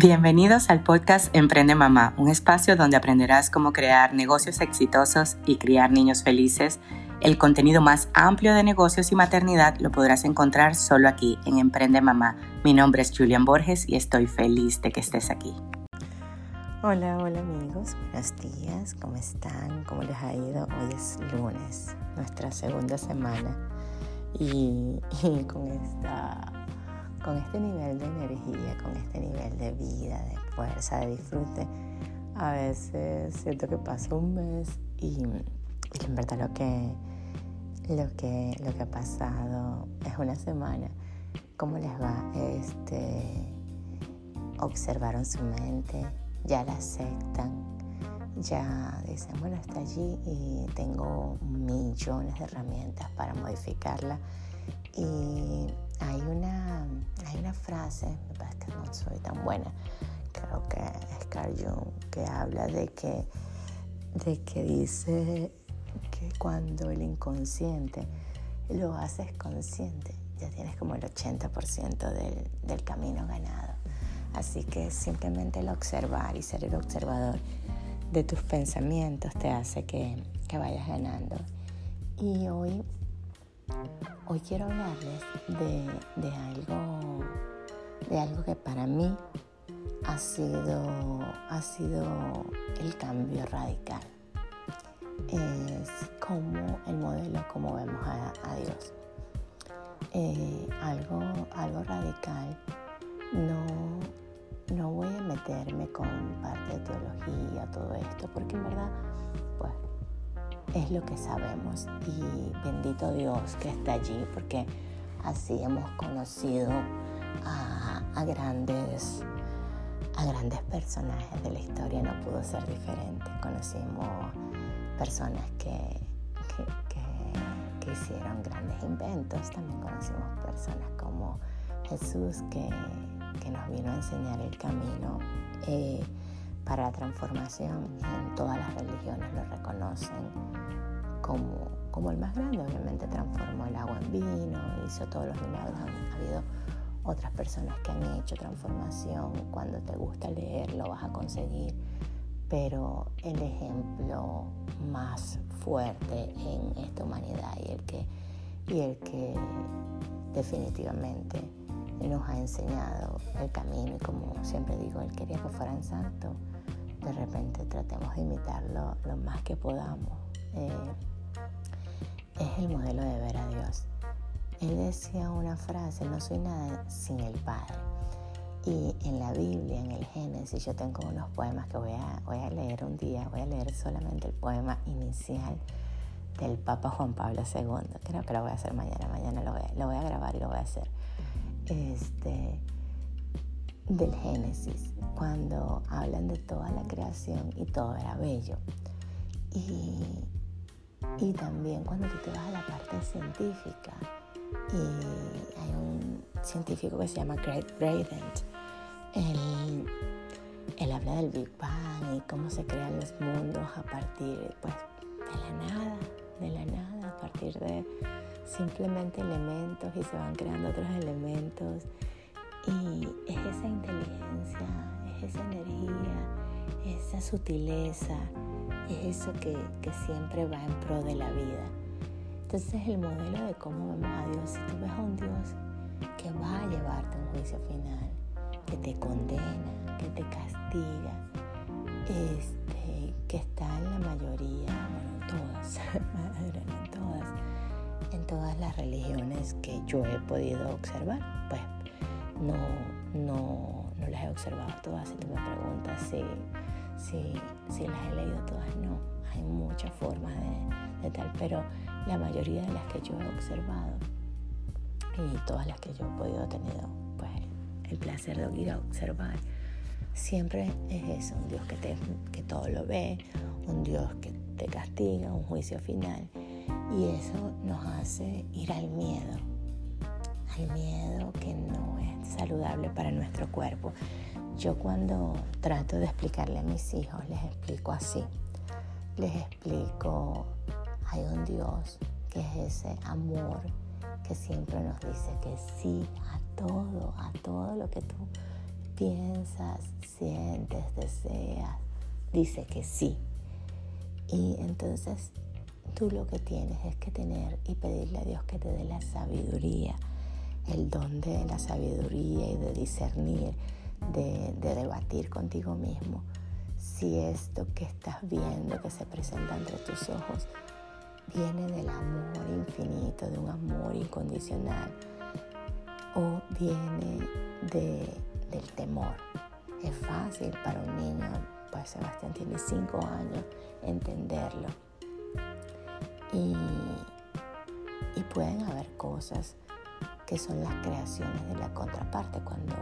Bienvenidos al podcast Emprende Mamá, un espacio donde aprenderás cómo crear negocios exitosos y criar niños felices. El contenido más amplio de negocios y maternidad lo podrás encontrar solo aquí en Emprende Mamá. Mi nombre es Julian Borges y estoy feliz de que estés aquí. Hola, hola amigos, buenos días, ¿cómo están? ¿Cómo les ha ido? Hoy es lunes, nuestra segunda semana y, y con esta con este nivel de energía, con este nivel de vida, de fuerza, de disfrute, a veces siento que pasa un mes y, en verdad lo que, lo, que, lo que ha pasado es una semana. ¿Cómo les va? Este, observaron su mente, ya la aceptan, ya dicen, bueno, está allí y tengo millones de herramientas para modificarla y hay una, hay una frase, me parece que no soy tan buena, creo que es Carl Jung, que habla de que, de que dice que cuando el inconsciente lo haces consciente, ya tienes como el 80% del, del camino ganado. Así que simplemente el observar y ser el observador de tus pensamientos te hace que, que vayas ganando. Y hoy Hoy quiero hablarles de, algo, de algo que para mí ha sido, ha sido el cambio radical. Es como el modelo, como vemos a, Dios. Eh, algo, algo radical. No, no voy a meterme con parte de teología, todo esto, porque en verdad, pues es lo que sabemos y bendito Dios que está allí porque así hemos conocido a, grandes a grandes personajes de la historia. No pudo ser diferente. Conocimos personas que, que, hicieron grandes inventos. También conocimos personas como Jesús que, nos vino a enseñar el camino. Eh, para la transformación en todas las religiones lo reconocen como, como el más grande. Obviamente transformó el agua en vino, hizo todos los milagros. Ha habido otras personas que han hecho transformación. Cuando te gusta leer lo vas a conseguir. Pero el ejemplo más fuerte en esta humanidad y el que, y el que definitivamente nos ha enseñado el camino y como siempre digo, él quería que fueran santos de repente tratemos de imitarlo lo más que podamos. Eh, es el modelo de ver a Dios. Él decía una frase, no soy nada sin el Padre. Y en la Biblia, en el Génesis, yo tengo unos poemas que voy a, voy a leer un día, voy a leer solamente el poema inicial del Papa Juan Pablo II. Creo que lo voy a hacer mañana, mañana lo voy a, lo voy a grabar y lo voy a hacer. Este, del Génesis, cuando hablan de toda la creación y todo era bello. Y, y también cuando tú te vas a la parte científica, y hay un científico que se llama Greg Braden, él, él habla del Big Bang y cómo se crean los mundos a partir pues, de la nada, de la nada, a partir de simplemente elementos y se van creando otros elementos y es esa inteligencia, es esa energía, esa sutileza, es eso que, siempre va en pro de la vida. Entonces el modelo de cómo vemos a Dios, si tú ves a un Dios que va a llevarte a un juicio final, que te condena, que te castiga, este, que está en la mayoría, bueno, en todas, en todas, en todas las religiones que yo he podido observar, pues no, no, no las he observado todas. Si tú me preguntas si, si, las he leído todas, no. Hay muchas formas de, tal, pero la mayoría de las que yo he observado y todas las que yo he podido tener pues, el placer de ir a observar, siempre es eso, un Dios que, te, que todo lo ve, un Dios que te castiga, un juicio final. Y eso nos hace ir al miedo, al miedo que no es saludable para nuestro cuerpo. Yo cuando trato de explicarle a mis hijos, les explico así. Les explico, hay un Dios que es ese amor que siempre nos dice que sí a todo, a todo lo que tú piensas, sientes, deseas, dice que sí. Y entonces tú lo que tienes es que tener y pedirle a Dios que te dé la sabiduría, el don de la sabiduría y de discernir, de, debatir contigo mismo si esto que estás viendo que se presenta entre tus ojos viene del amor infinito, de un amor incondicional, o viene del temor. Es fácil para un niño, pues Sebastián tiene cinco años, entenderlo. Y, pueden haber cosas que son las creaciones de la contraparte cuando,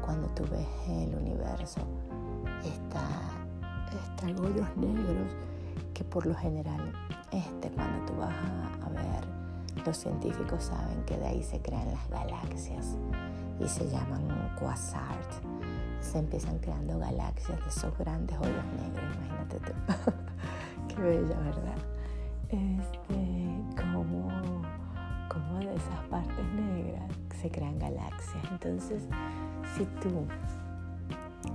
cuando tú ves el universo. Está, está hoyos negros que por lo general este, cuando tú vas a, ver, los científicos saben que de ahí se crean las galaxias y se llaman quasars. Se empiezan creando galaxias de esos grandes hoyos negros, imagínate tú. Qué bella, ¿verdad? Este, como, como de esas partes negras se crean galaxias. Entonces, si tú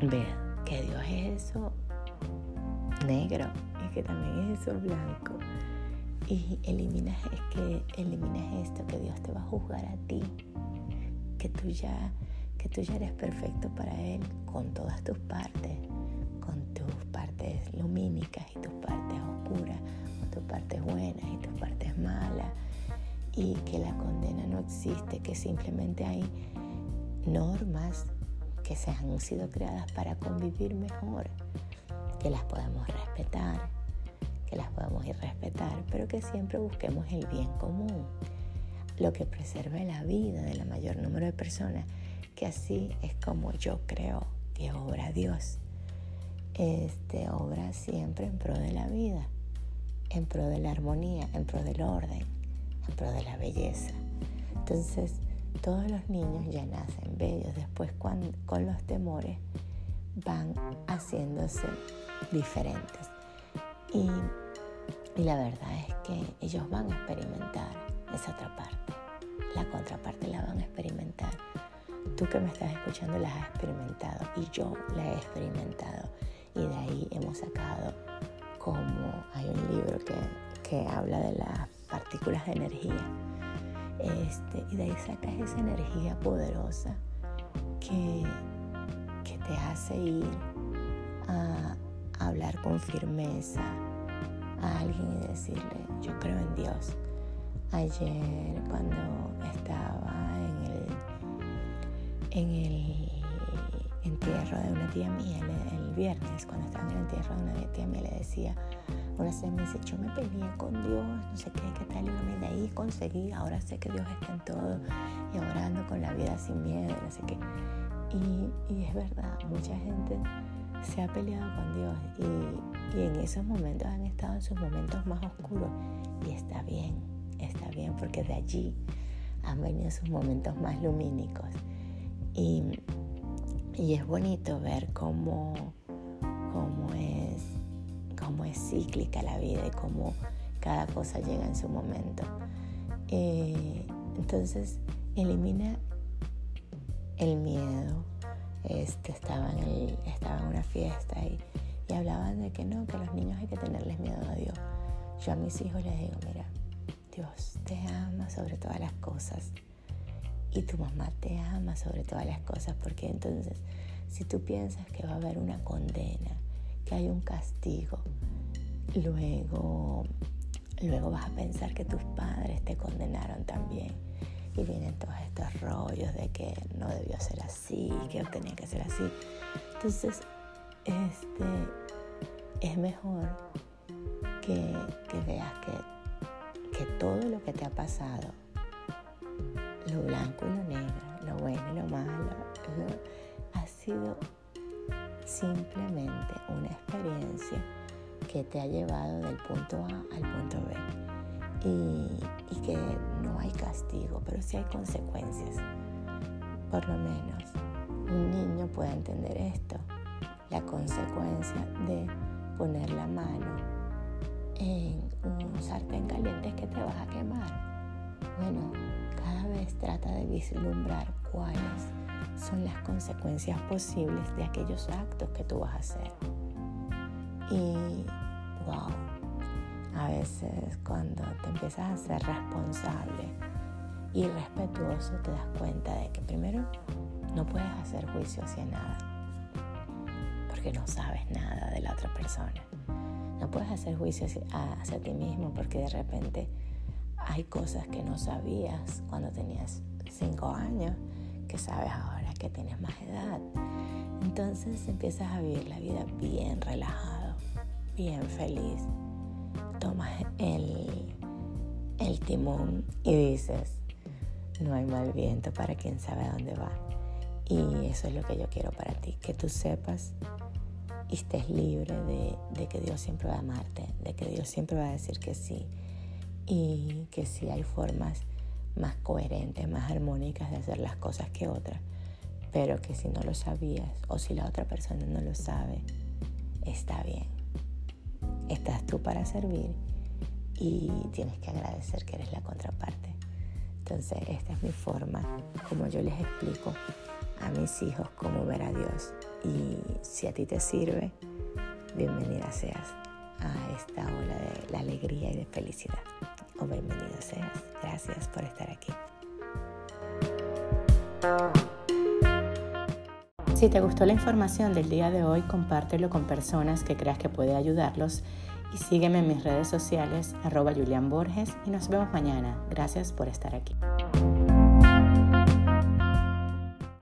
ves que Dios es eso negro y que también es eso blanco, y eliminas, es que eliminas esto, que Dios te va a juzgar a ti, que tú ya, que tú ya eres perfecto para Él con todas tus partes, con tus partes lumínicas que la condena no existe, que simplemente hay normas que se han sido creadas para convivir mejor, que las podemos respetar que las podemos ir respetar, pero que siempre busquemos el bien común, lo que preserve la vida de la mayor número de personas, que así es como yo creo que obra Dios. Este obra siempre en pro de la vida, en pro de la armonía, en pro del orden, pro de la belleza. Entonces, todos los niños ya nacen bellos, después con los temores van haciéndose diferentes. Y, la verdad es que ellos van a experimentar esa otra parte. La contraparte la van a experimentar. Tú que me estás escuchando la has experimentado y yo la he experimentado. Y de ahí hemos sacado como hay un libro que, que habla de las partículas de energía. Este, y de ahí sacas esa energía poderosa que, que te hace ir a, hablar con firmeza a alguien y decirle, yo creo en Dios. Ayer cuando estaba en el, en el entierro de una tía mía, el, viernes, cuando estaba en el entierro de una tía mía, le decía, una vez me dice, yo me peleé con Dios, no sé qué, qué tal, y de ahí conseguí, ahora sé que Dios está en todo, y ahora ando con la vida sin miedo, no sé qué. Y, y es verdad, mucha gente se ha peleado con Dios y, en esos momentos han estado en sus momentos más oscuros y está bien, está bien porque de allí han venido sus momentos más lumínicos y, es bonito ver cómo, cómo, es, cómo es cíclica la vida y cómo cada cosa llega en su momento. Eh, entonces elimina el miedo, este, estaba, en estaba en una fiesta y, y hablaban de que no, que a los niños hay que tenerles miedo a Dios. Yo a mis hijos les digo, mira, Dios te ama sobre todas las cosas y tu mamá te ama sobre todas las cosas, porque entonces si tú piensas que va a haber una condena, que hay un castigo, luego, luego vas a pensar que tus padres te condenaron también y vienen todos estos rollos de que no debió ser así, que tenía que ser así. Entonces, este, es mejor que, veas que, que todo lo que te ha pasado, lo blanco y lo negro, lo bueno y lo malo, ha sido simplemente una experiencia que te ha llevado del punto A al punto B y, que no hay castigo, pero sí hay consecuencias. Por lo menos un niño puede entender esto, la consecuencia de poner la mano en un sartén caliente es que te vas a quemar. Trata de vislumbrar cuáles son las consecuencias posibles de aquellos actos que tú vas a hacer. Y, wow, a veces cuando te empiezas a ser responsable y respetuoso, te das cuenta de que primero no puedes hacer juicio hacia nada, porque no sabes nada de la otra persona. No puedes hacer juicio hacia, ti mismo porque de repente hay cosas que no sabías cuando tenías cinco años que sabes ahora que tienes más edad. Entonces empiezas a vivir la vida bien relajado, bien feliz. Tomas el, el timón y dices, no hay mal viento para quien sabe a dónde va. Y eso es lo que yo quiero para ti, que tú sepas y estés libre de, que Dios siempre va a amarte, de que Dios siempre va a decir que sí y que sí hay formas más coherentes, más armónicas de hacer las cosas que otras, pero que si no lo sabías o si la otra persona no lo sabe, está bien. Estás tú para servir y tienes que agradecer que eres la contraparte. Entonces, esta es mi forma, como yo les explico a mis hijos cómo ver a Dios. Y si a ti te sirve, bienvenida seas a esta ola de la alegría y de felicidad. O bienvenido seas. Gracias por estar aquí. Si te gustó la información del día de hoy, compártelo con personas que creas que puede ayudarlos y sígueme en mis redes sociales arroba Julián Borges y nos vemos mañana. Gracias por estar aquí.